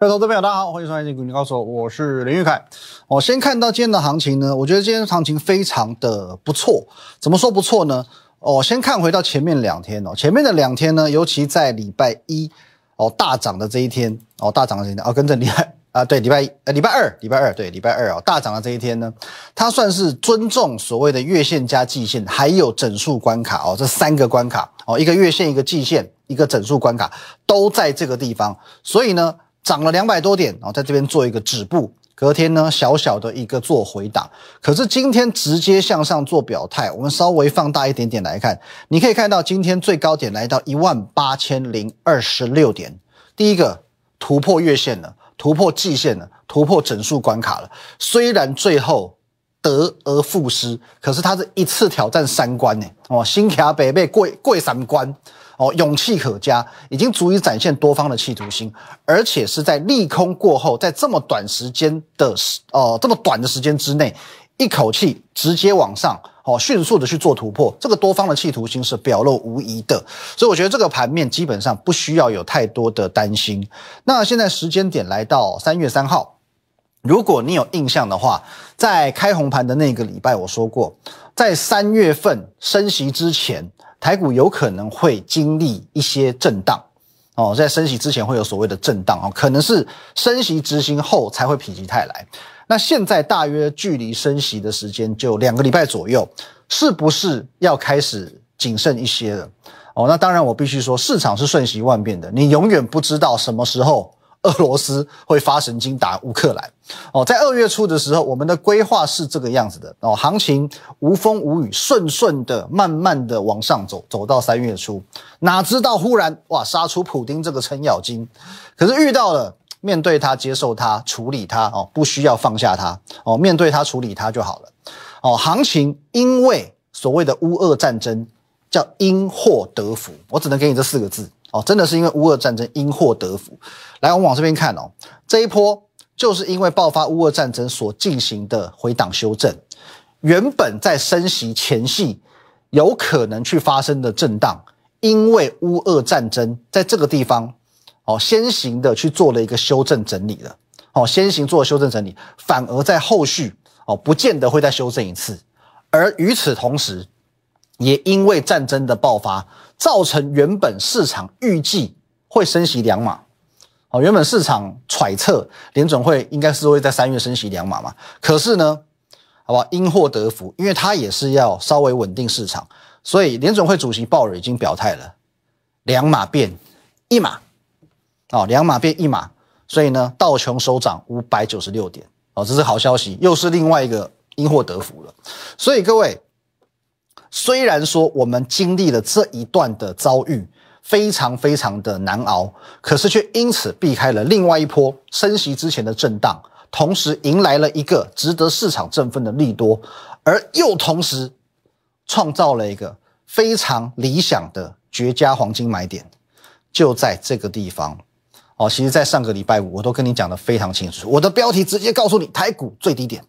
各位投资朋友，大家好，欢迎收看《金股你告诉我》，是林玉凯。我先看到今天的行情呢，我觉得今天的行情非常的不错。怎么说不错呢？哦，先看回到前面两天哦，前面的两天呢，尤其在礼拜一哦大涨的这一天哦，大涨的这一天哦，跟着礼拜啊，对，礼拜一呃礼拜二，礼拜二对，礼拜二哦大涨的这一天呢，它算是尊重所谓的月线加季线，还有整数关卡哦，这三个关卡哦，一个月线，一个季线，一个整数关卡都在这个地方，所以呢。涨了两百多点，然后在这边做一个止步，隔天呢小小的一个做回档，可是今天直接向上做表态。我们稍微放大一点点来看，你可以看到今天最高点来到一万八千零二十六点，第一个突破月线了，突破季线了，突破整数关卡了。虽然最后得而复失，可是它是一次挑战三关呢，哦，新卡北被跪跪三关。哦，勇气可嘉，已经足以展现多方的企图心，而且是在利空过后，在这么短时间的时，呃，这么短的时间之内，一口气直接往上，哦，迅速的去做突破，这个多方的企图心是表露无遗的，所以我觉得这个盘面基本上不需要有太多的担心。那现在时间点来到三月三号，如果你有印象的话，在开红盘的那个礼拜，我说过，在三月份升息之前。台股有可能会经历一些震荡哦，在升息之前会有所谓的震荡哦，可能是升息执行后才会否极泰来。那现在大约距离升息的时间就两个礼拜左右，是不是要开始谨慎一些了？哦，那当然我必须说，市场是瞬息万变的，你永远不知道什么时候。俄罗斯会发神经打乌克兰。哦，在二月初的时候，我们的规划是这个样子的。哦，行情无风无雨，顺顺的、慢慢的往上走，走到三月初，哪知道忽然哇，杀出普丁这个程咬金，可是遇到了，面对它、接受它、处理它哦，不需要放下它哦，面对它、处理它就好了。哦。行情因为所谓的乌俄战争叫因祸得福，我只能给你这四个字。真的是因为乌俄战争因祸得福。来，我们往这边看哦，这一波就是因为爆发乌俄战争所进行的回档修正。原本在升息前夕有可能去发生的震荡，因为乌俄战争在这个地方哦，先行的去做了一个修正整理了。哦，先行做了修正整理，反而在后续哦，不见得会再修正一次。而与此同时，也因为战争的爆发。造成原本市场预计会升息两码，哦，原本市场揣测联准会应该是会在三月升息两码嘛，可是呢，好吧，因祸得福，因为他也是要稍微稳定市场，所以联准会主席鲍尔已经表态了，两码变一码，哦，两码变一码，所以呢，道琼收涨五百九十六点，哦，这是好消息，又是另外一个因祸得福了，所以各位。虽然说我们经历了这一段的遭遇，非常非常的难熬，可是却因此避开了另外一波升息之前的震荡，同时迎来了一个值得市场振奋的利多，而又同时创造了一个非常理想的绝佳黄金买点，就在这个地方。哦，其实，在上个礼拜五，我都跟你讲的非常清楚，我的标题直接告诉你，台股最低点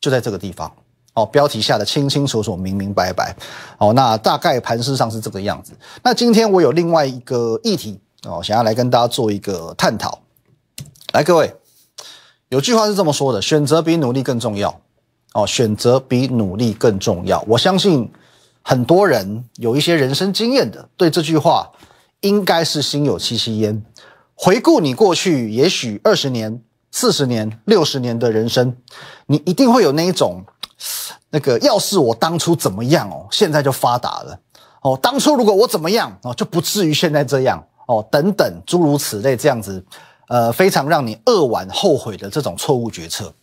就在这个地方。哦，标题下的清清楚楚、明明白白。哦，那大概盘势上是这个样子。那今天我有另外一个议题哦，想要来跟大家做一个探讨。来，各位，有句话是这么说的：选择比努力更重要。哦，选择比努力更重要。我相信很多人有一些人生经验的，对这句话应该是心有戚戚焉。回顾你过去，也许二十年、四十年、六十年的人生，你一定会有那一种。那个，要是我当初怎么样哦，现在就发达了哦。当初如果我怎么样哦，就不至于现在这样哦。等等，诸如此类这样子，呃，非常让你扼腕后悔的这种错误决策，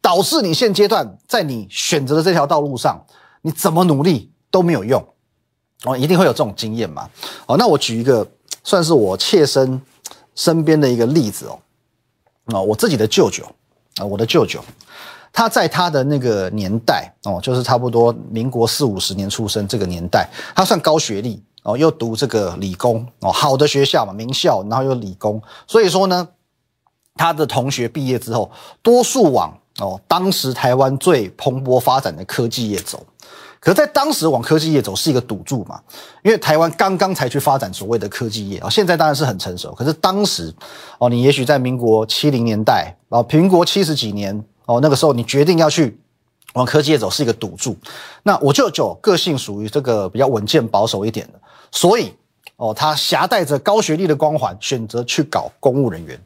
导致你现阶段在你选择的这条道路上，你怎么努力都没有用哦。一定会有这种经验嘛？哦，那我举一个算是我切身身边的一个例子哦。啊，我自己的舅舅啊，我的舅舅。他在他的那个年代哦，就是差不多民国四五十年出生这个年代，他算高学历哦，又读这个理工哦，好的学校嘛，名校，然后又理工，所以说呢，他的同学毕业之后，多数往哦当时台湾最蓬勃发展的科技业走。可在当时往科技业走是一个赌注嘛，因为台湾刚刚才去发展所谓的科技业啊，现在当然是很成熟。可是当时哦，你也许在民国七零年代啊，民国七十几年哦，那个时候你决定要去往科技业走是一个赌注。那我舅舅个性属于这个比较稳健保守一点的，所以哦，他携带着高学历的光环，选择去搞公务人员，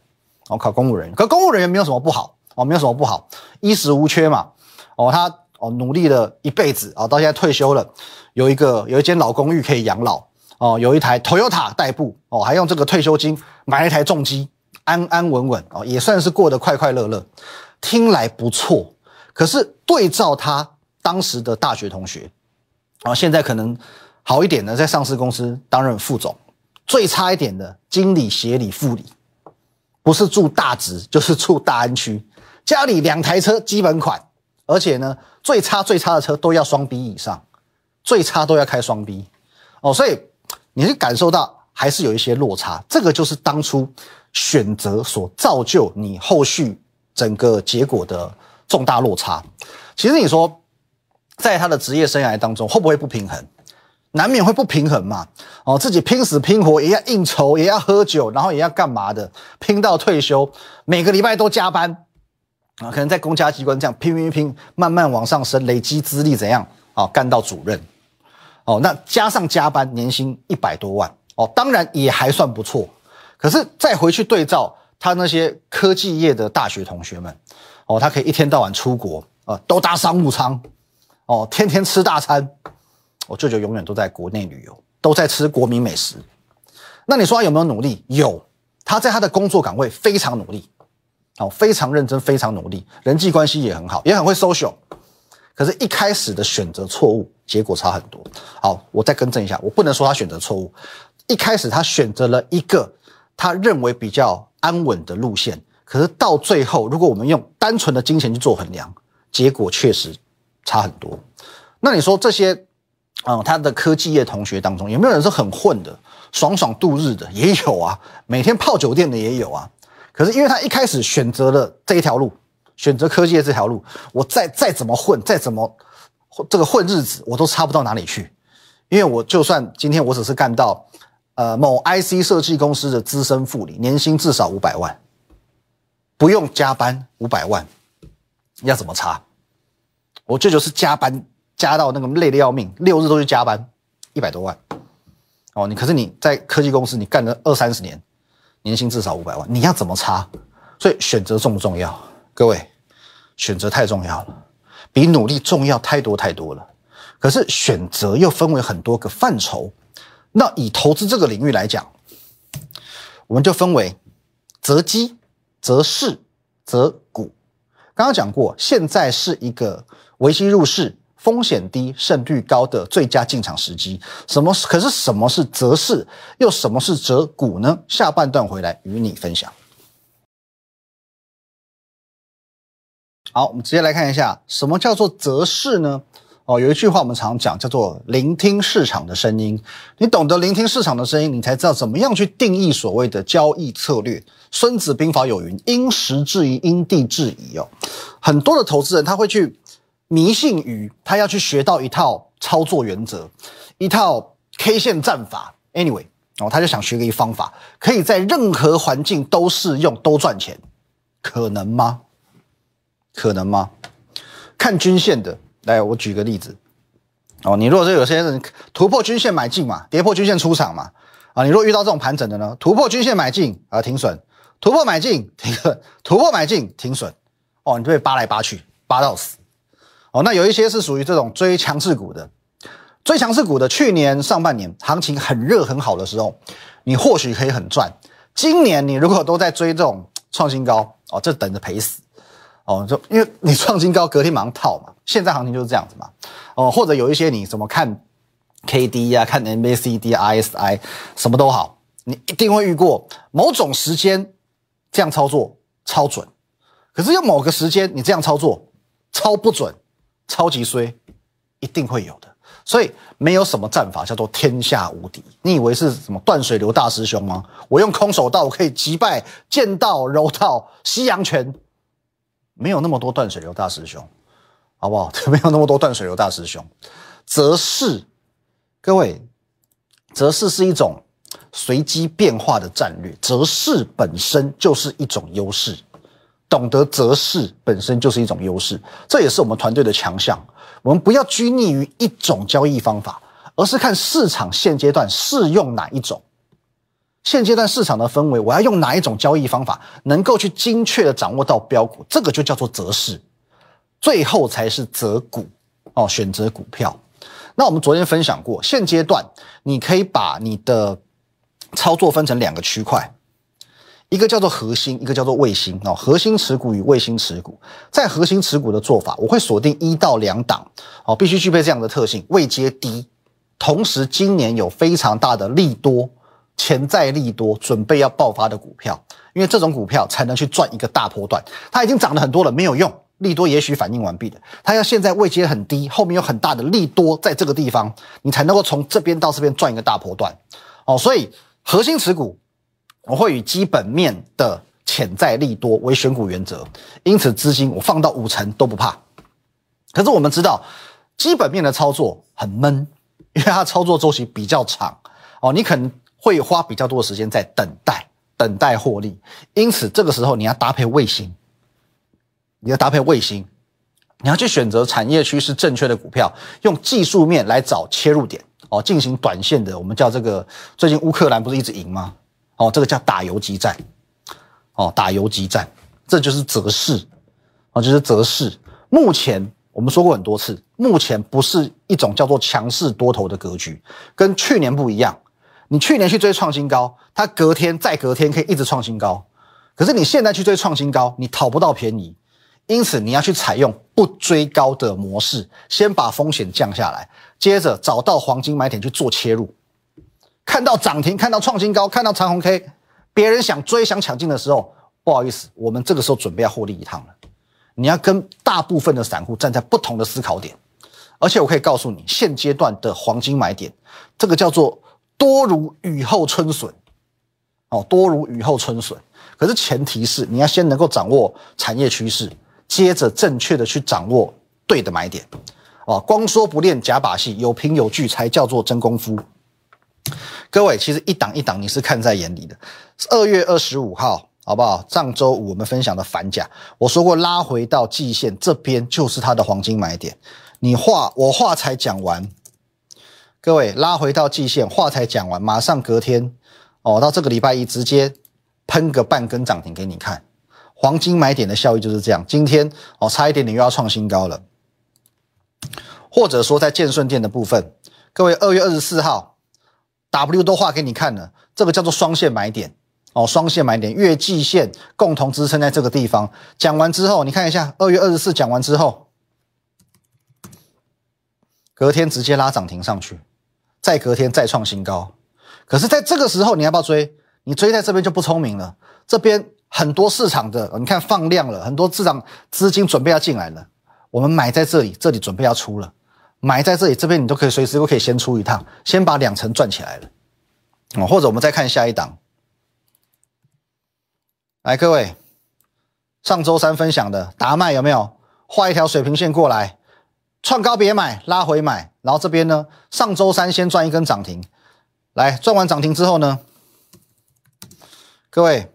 哦，考公务人员。可公务人员没有什么不好哦，没有什么不好，衣食无缺嘛。哦，他。哦，努力了一辈子啊，到现在退休了，有一个有一间老公寓可以养老哦，有一台 Toyota 代步哦，还用这个退休金买了一台重机，安安稳稳哦，也算是过得快快乐乐，听来不错。可是对照他当时的大学同学，啊，现在可能好一点的，在上市公司担任副总，最差一点的经理、协理、副理，不是住大直 就是住大安区，家里两台车基本款。而且呢，最差最差的车都要双 B 以上，最差都要开双 B，哦，所以你是感受到还是有一些落差，这个就是当初选择所造就你后续整个结果的重大落差。其实你说，在他的职业生涯当中，会不会不平衡？难免会不平衡嘛，哦，自己拼死拼活也要应酬，也要喝酒，然后也要干嘛的，拼到退休，每个礼拜都加班。啊，可能在公家机关这样拼拼拼，慢慢往上升，累积资历怎样啊？干到主任，哦，那加上加班，年薪一百多万，哦，当然也还算不错。可是再回去对照他那些科技业的大学同学们，哦，他可以一天到晚出国，啊，都搭商务舱，哦，天天吃大餐。我舅舅永远都在国内旅游，都在吃国民美食。那你说他有没有努力？有，他在他的工作岗位非常努力。哦，非常认真，非常努力，人际关系也很好，也很会 social。可是，一开始的选择错误，结果差很多。好，我再更正一下，我不能说他选择错误。一开始他选择了一个他认为比较安稳的路线，可是到最后，如果我们用单纯的金钱去做衡量，结果确实差很多。那你说这些，嗯，他的科技业同学当中，有没有人是很混的，爽爽度日的？也有啊，每天泡酒店的也有啊。可是因为他一开始选择了这一条路，选择科技业这条路，我再再怎么混，再怎么这个混日子，我都差不到哪里去。因为我就算今天我只是干到呃某 IC 设计公司的资深副理，年薪至少五百万，不用加班五百万，要怎么差？我舅舅是加班加到那个累得要命，六日都去加班，一百多万。哦，你可是你在科技公司你干了二三十年。年薪至少五百万，你要怎么差？所以选择重不重要？各位，选择太重要了，比努力重要太多太多了。可是选择又分为很多个范畴。那以投资这个领域来讲，我们就分为择机、择市、择股。刚刚讲过，现在是一个维期入市。风险低、胜率高的最佳进场时机，什么？可是什么是择市，又什么是择股呢？下半段回来与你分享。好，我们直接来看一下，什么叫做择市呢？哦，有一句话我们常讲，叫做聆听市场的声音。你懂得聆听市场的声音，你才知道怎么样去定义所谓的交易策略。孙子兵法有云：因时制宜，因地制宜。哦，很多的投资人他会去。迷信于他要去学到一套操作原则，一套 K 线战法。Anyway，哦，他就想学个一方法，可以在任何环境都适用，都赚钱，可能吗？可能吗？看均线的，来，我举个例子。哦，你如果说有些人突破均线买进嘛，跌破均线出场嘛，啊，你如果遇到这种盘整的呢，突破均线买进啊停损，突破买进停损，突破买进停损，哦，你就被扒来扒去，扒到死。哦，那有一些是属于这种追强势股的，追强势股的，去年上半年行情很热很好的时候，你或许可以很赚。今年你如果都在追这种创新高，哦，这等着赔死。哦，就因为你创新高，隔天马上套嘛。现在行情就是这样子嘛。哦，或者有一些你怎么看 K D 呀，看 M A C D、I S I，什么都好，你一定会遇过某种时间这样操作超准，可是用某个时间你这样操作超不准。超级衰，一定会有的，所以没有什么战法叫做天下无敌。你以为是什么断水流大师兄吗？我用空手道我可以击败剑道、柔道、西洋拳，没有那么多断水流大师兄，好不好？没有那么多断水流大师兄，择势，各位，择势是一种随机变化的战略，择势本身就是一种优势，懂得择势本身就是一种优势，这也是我们团队的强项。我们不要拘泥于一种交易方法，而是看市场现阶段适用哪一种。现阶段市场的氛围，我要用哪一种交易方法，能够去精确的掌握到标股，这个就叫做择势，最后才是择股哦，选择股票。那我们昨天分享过，现阶段你可以把你的操作分成两个区块，一个叫做核心，一个叫做卫星哦。核心持股与卫星持股，在核心持股的做法，我会锁定一到两档哦，必须具备这样的特性，位阶低，同时今年有非常大的利多。潜在利多准备要爆发的股票，因为这种股票才能去赚一个大波段。它已经涨了很多了，没有用，利多也许反应完毕了。它要现在位阶很低，后面有很大的利多在这个地方，你才能够从这边到这边赚一个大波段。哦，所以核心持股我会以基本面的潜在利多为选股原则，因此资金我放到五成都不怕。可是我们知道基本面的操作很闷，因为它操作周期比较长。哦，你可能。会花比较多的时间在等待，等待获利。因此，这个时候你要搭配卫星，你要搭配卫星，你要去选择产业趋势正确的股票，用技术面来找切入点哦，进行短线的。我们叫这个，最近乌克兰不是一直赢吗？哦，这个叫打游击战，哦，打游击战，这就是择势，哦，就是择势。目前我们说过很多次，目前不是一种叫做强势多头的格局，跟去年不一样。你去年去追创新高，它隔天再隔天可以一直创新高，可是你现在去追创新高，你讨不到便宜，因此你要去采用不追高的模式，先把风险降下来，接着找到黄金买点去做切入。看到涨停，看到创新高，看到长红 K，别人想追想抢进的时候，不好意思，我们这个时候准备要获利一趟了。你要跟大部分的散户站在不同的思考点，而且我可以告诉你，现阶段的黄金买点，这个叫做。多如雨后春笋，哦，多如雨后春笋。可是前提是你要先能够掌握产业趋势，接着正确的去掌握对的买点，哦，光说不练假把戏，有凭有据才叫做真功夫。各位，其实一档一档你是看在眼里的。二月二十五号，好不好？上周五我们分享的反甲，我说过拉回到季线这边就是它的黄金买点。你话我话才讲完。各位拉回到季线，话才讲完，马上隔天哦，到这个礼拜一直接喷个半根涨停给你看，黄金买点的效益就是这样。今天哦，差一点点又要创新高了，或者说在建顺店的部分，各位二月二十四号 W 都画给你看了，这个叫做双线买点哦，双线买点月季线共同支撑在这个地方。讲完之后，你看一下二月二十四讲完之后，隔天直接拉涨停上去。再隔天再创新高，可是在这个时候你要不要追？你追在这边就不聪明了。这边很多市场的，你看放量了，很多市场资金准备要进来了。我们买在这里，这里准备要出了，买在这里，这边你都可以随时都可以先出一趟，先把两层赚起来了。哦，或者我们再看下一档，来各位，上周三分享的达麦有没有画一条水平线过来？创高别买，拉回买，然后这边呢，上周三先赚一根涨停，来赚完涨停之后呢，各位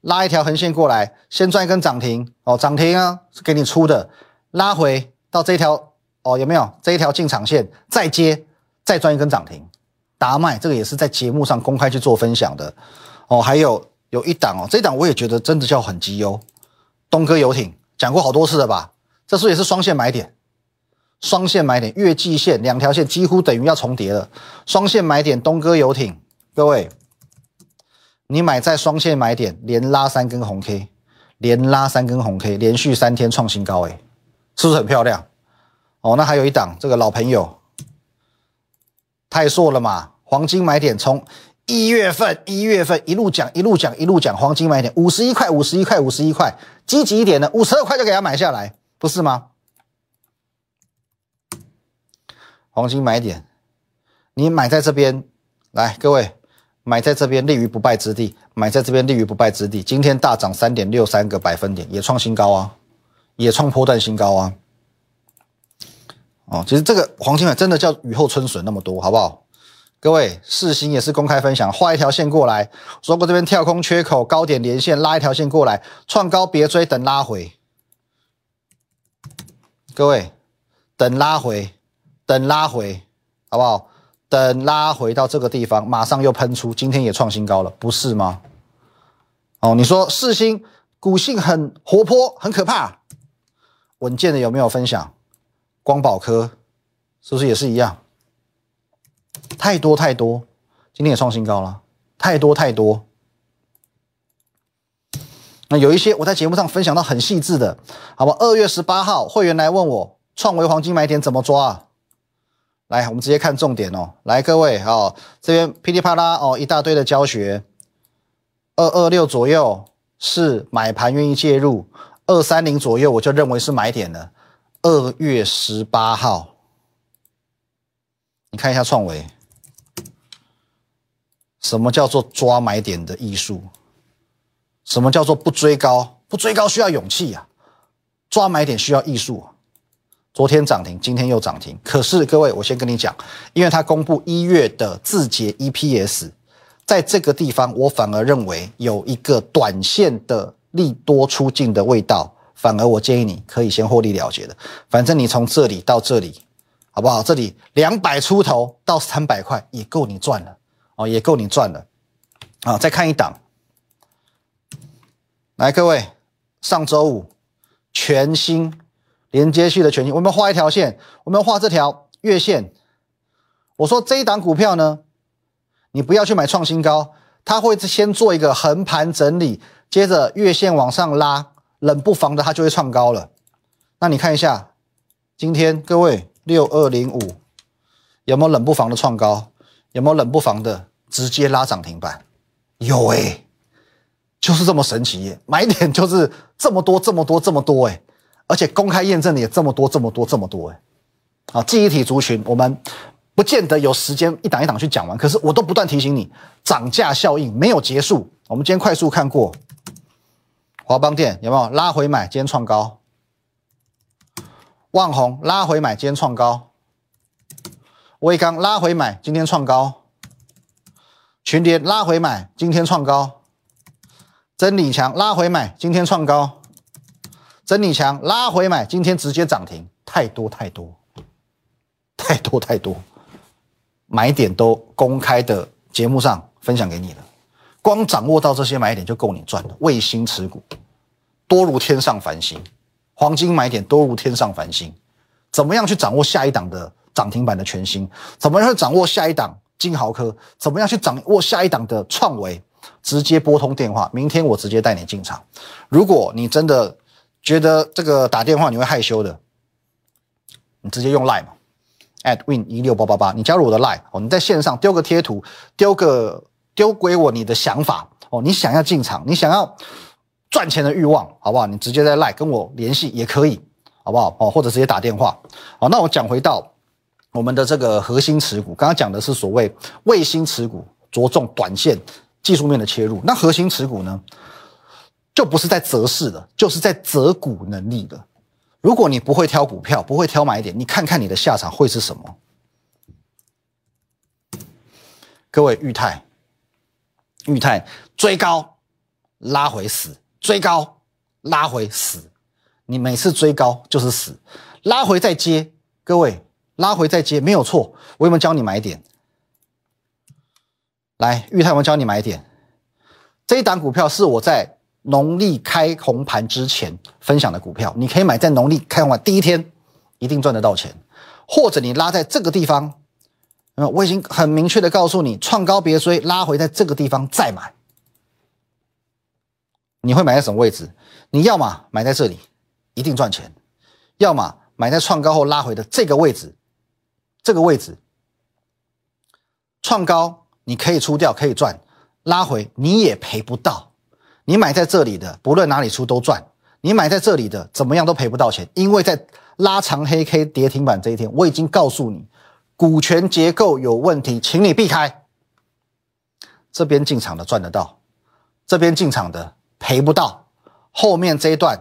拉一条横线过来，先赚一根涨停。哦，涨停啊是给你出的，拉回到这条哦有没有？这一条进场线，再接再赚一根涨停，达麦这个也是在节目上公开去做分享的。哦，还有有一档哦，这一档我也觉得真的叫很绩优，东哥游艇讲过好多次了吧，这是也是双线买点。双线买点，月季线两条线几乎等于要重叠了。双线买点，东哥游艇，各位，你买在双线买点，连拉三根红 K，连拉三根红 K，连续三天创新高，哎，是不是很漂亮？哦，那还有一档，这个老朋友，太硕了嘛？黄金买点，从一月份一月份一路讲一路讲一路讲，黄金买点五十一块五十一块五十一块，积极一点的五十二块就给他买下来，不是吗？黄金买点，你买在这边，来各位，买在这边立于不败之地，买在这边立于不败之地。今天大涨三点六三个百分点，也创新高啊，也创破断新高啊。哦，其实这个黄金海真的叫雨后春笋那么多，好不好？各位，四星也是公开分享，画一条线过来，说过这边跳空缺口，高点连线拉一条线过来，创高别追，等拉回。各位，等拉回，等拉回，好不好？等拉回到这个地方，马上又喷出，今天也创新高了，不是吗？哦，你说四新股性很活泼，很可怕，稳健的有没有分享？光宝科是不是也是一样？太多太多，今天也创新高了，太多太多。那有一些我在节目上分享到很细致的，好吧？二月十八号会员来问我创维黄金买点怎么抓啊？来，我们直接看重点哦。来，各位哦，这边噼里啪啦哦，一大堆的教学。二二六左右是买盘愿意介入，二三零左右我就认为是买点了。二月十八号，你看一下创维，什么叫做抓买点的艺术？什么叫做不追高？不追高需要勇气啊！抓买点需要艺术啊！昨天涨停，今天又涨停。可是各位，我先跟你讲，因为它公布一月的字节 EPS，在这个地方，我反而认为有一个短线的利多出尽的味道。反而我建议你可以先获利了结的，反正你从这里到这里，好不好？这里两百出头到三百块也够你赚了哦，也够你赚了啊！再看一档，来各位，上周五全新连接器的全新，我们画一条线，我们画这条月线。我说这一档股票呢，你不要去买创新高，它会先做一个横盘整理，接着月线往上拉。冷不防的，它就会创高了。那你看一下，今天各位六二零五有没有冷不防的创高？有没有冷不防的直接拉涨停板？有哎，就是这么神奇，买点就是这么多这么多这么多哎，而且公开验证的也这么多这么多这么多哎。啊，记忆体族群我们不见得有时间一档一档去讲完，可是我都不断提醒你，涨价效应没有结束。我们今天快速看过。华邦电有没有拉回买？今天创高。万宏拉回买，今天创高。威刚拉回买，今天创高。群联拉回买，今天创高。真理强拉回买，今天创高。真理强拉回买，今天直接涨停。太多太多，太多太多，买点都公开的节目上分享给你了。光掌握到这些买点就够你赚了。卫星持股多如天上繁星，黄金买点多如天上繁星。怎么样去掌握下一档的涨停板的全新？怎么样去掌握下一档金豪科？怎么样去掌握下一档的创维？直接拨通电话，明天我直接带你进场。如果你真的觉得这个打电话你会害羞的，你直接用 Line 嘛，at win 一六八八八，你加入我的 Line 哦，你在线上丢个贴图，丢个。丢给我你的想法哦，你想要进场，你想要赚钱的欲望，好不好？你直接在 Line 跟我联系也可以，好不好？哦，或者直接打电话。好，那我讲回到我们的这个核心持股，刚刚讲的是所谓卫星持股，着重短线技术面的切入。那核心持股呢，就不是在择势的，就是在择股能力的。如果你不会挑股票，不会挑买点，你看看你的下场会是什么？各位裕泰。裕泰追高拉回死，追高拉回死，你每次追高就是死，拉回再接，各位拉回再接没有错。我有没有教你买点？来，裕泰，我教你买点。这一档股票是我在农历开红盘之前分享的股票，你可以买在农历开红盘第一天，一定赚得到钱。或者你拉在这个地方。那我已经很明确的告诉你，创高别追，拉回在这个地方再买。你会买在什么位置？你要么买在这里，一定赚钱；要么买在创高后拉回的这个位置，这个位置创高你可以出掉可以赚，拉回你也赔不到。你买在这里的，不论哪里出都赚；你买在这里的，怎么样都赔不到钱，因为在拉长黑 K 跌停板这一天，我已经告诉你。股权结构有问题，请你避开。这边进场的赚得到，这边进场的赔不到。后面这一段，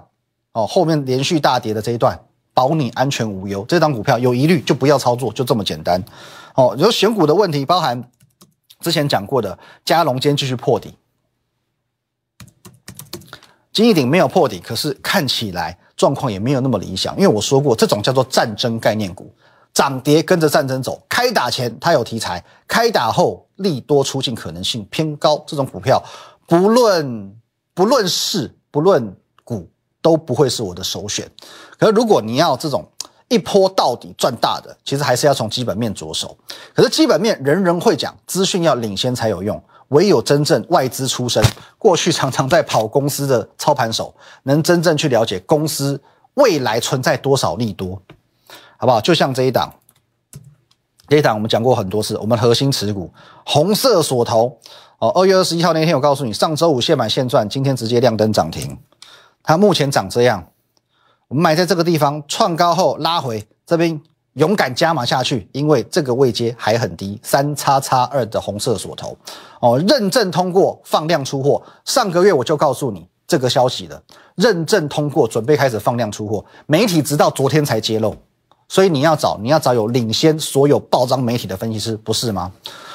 哦，后面连续大跌的这一段，保你安全无忧。这张股票有疑虑就不要操作，就这么简单。哦，有选股的问题，包含之前讲过的加龙今天继续破底，金一鼎没有破底，可是看起来状况也没有那么理想。因为我说过，这种叫做战争概念股，涨跌跟着战争走。开打前它有题材，开打后利多出尽可能性偏高。这种股票不论不论市不论股都不会是我的首选。可是如果你要这种一波到底赚大的，其实还是要从基本面着手。可是基本面人人会讲，资讯要领先才有用。唯有真正外资出身，过去常常在跑公司的操盘手，能真正去了解公司未来存在多少利多，好不好？就像这一档，这一档我们讲过很多次，我们核心持股红色锁头哦。二月二十一号那天，我告诉你，上周五现买现赚，今天直接亮灯涨停。它目前涨这样，我们买在这个地方创高后拉回这边。勇敢加码下去，因为这个位阶还很低，三叉叉二的红色锁头哦，认证通过放量出货。上个月我就告诉你这个消息了，认证通过，准备开始放量出货。媒体直到昨天才揭露，所以你要找你要找有领先所有报章媒体的分析师，不是吗？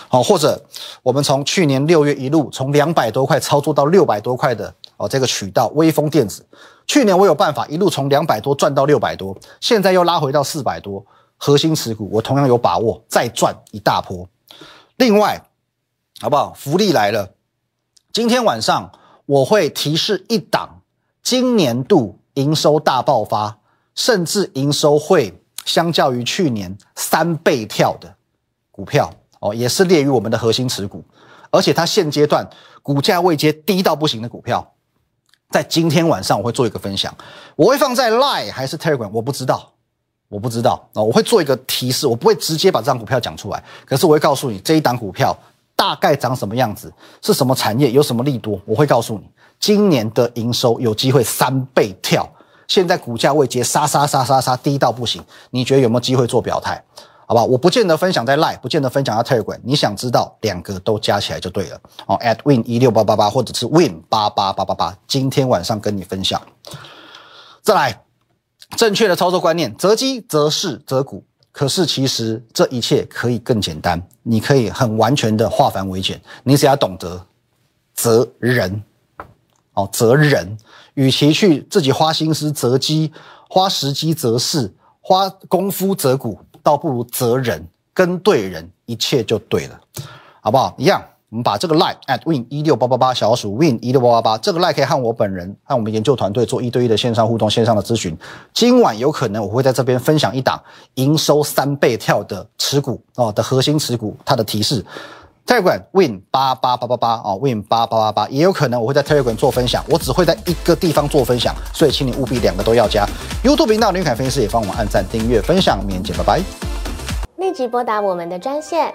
好，或者我们从去年六月一路从两百多块操作到六百多块的哦，这个渠道微风电子，去年我有办法一路从两百多赚到六百多，现在又拉回到四百多。核心持股，我同样有把握再赚一大波。另外，好不好？福利来了，今天晚上我会提示一档今年度营收大爆发，甚至营收会相较于去年三倍跳的股票哦，也是列于我们的核心持股，而且它现阶段股价位阶低到不行的股票，在今天晚上我会做一个分享，我会放在 Line 还是 Telegram，我不知道。我不知道啊，我会做一个提示，我不会直接把这张股票讲出来，可是我会告诉你这一档股票大概长什么样子，是什么产业，有什么利多，我会告诉你，今年的营收有机会三倍跳，现在股价位阶杀杀杀杀杀低到不行，你觉得有没有机会做表态？好吧，我不见得分享在 Line，不见得分享在 Telegram，你想知道两个都加起来就对了哦，at win 一六八八八或者是 win 八八八八八，今天晚上跟你分享，再来。正确的操作观念，择机择势择股。可是其实这一切可以更简单，你可以很完全的化繁为简。你只要懂得择人，哦，择人。与其去自己花心思择机、花时机择势、花功夫择股，倒不如择人，跟对人，一切就对了，好不好？一样。我们把这个 line at win 一六八八八小鼠 win 一六八八八这个 line 可以和我本人和我们研究团队做一对一的线上互动、线上的咨询。今晚有可能我会在这边分享一档营收三倍跳的持股哦的核心持股，它的提示。Telegram win 八八八八八哦 win 八八八八，也有可能我会在 Telegram 做分享，我只会在一个地方做分享，所以请你务必两个都要加。YouTube 频道林凯分析师也帮我们按赞、订阅、分享，明天见，拜拜。立即拨打我们的专线。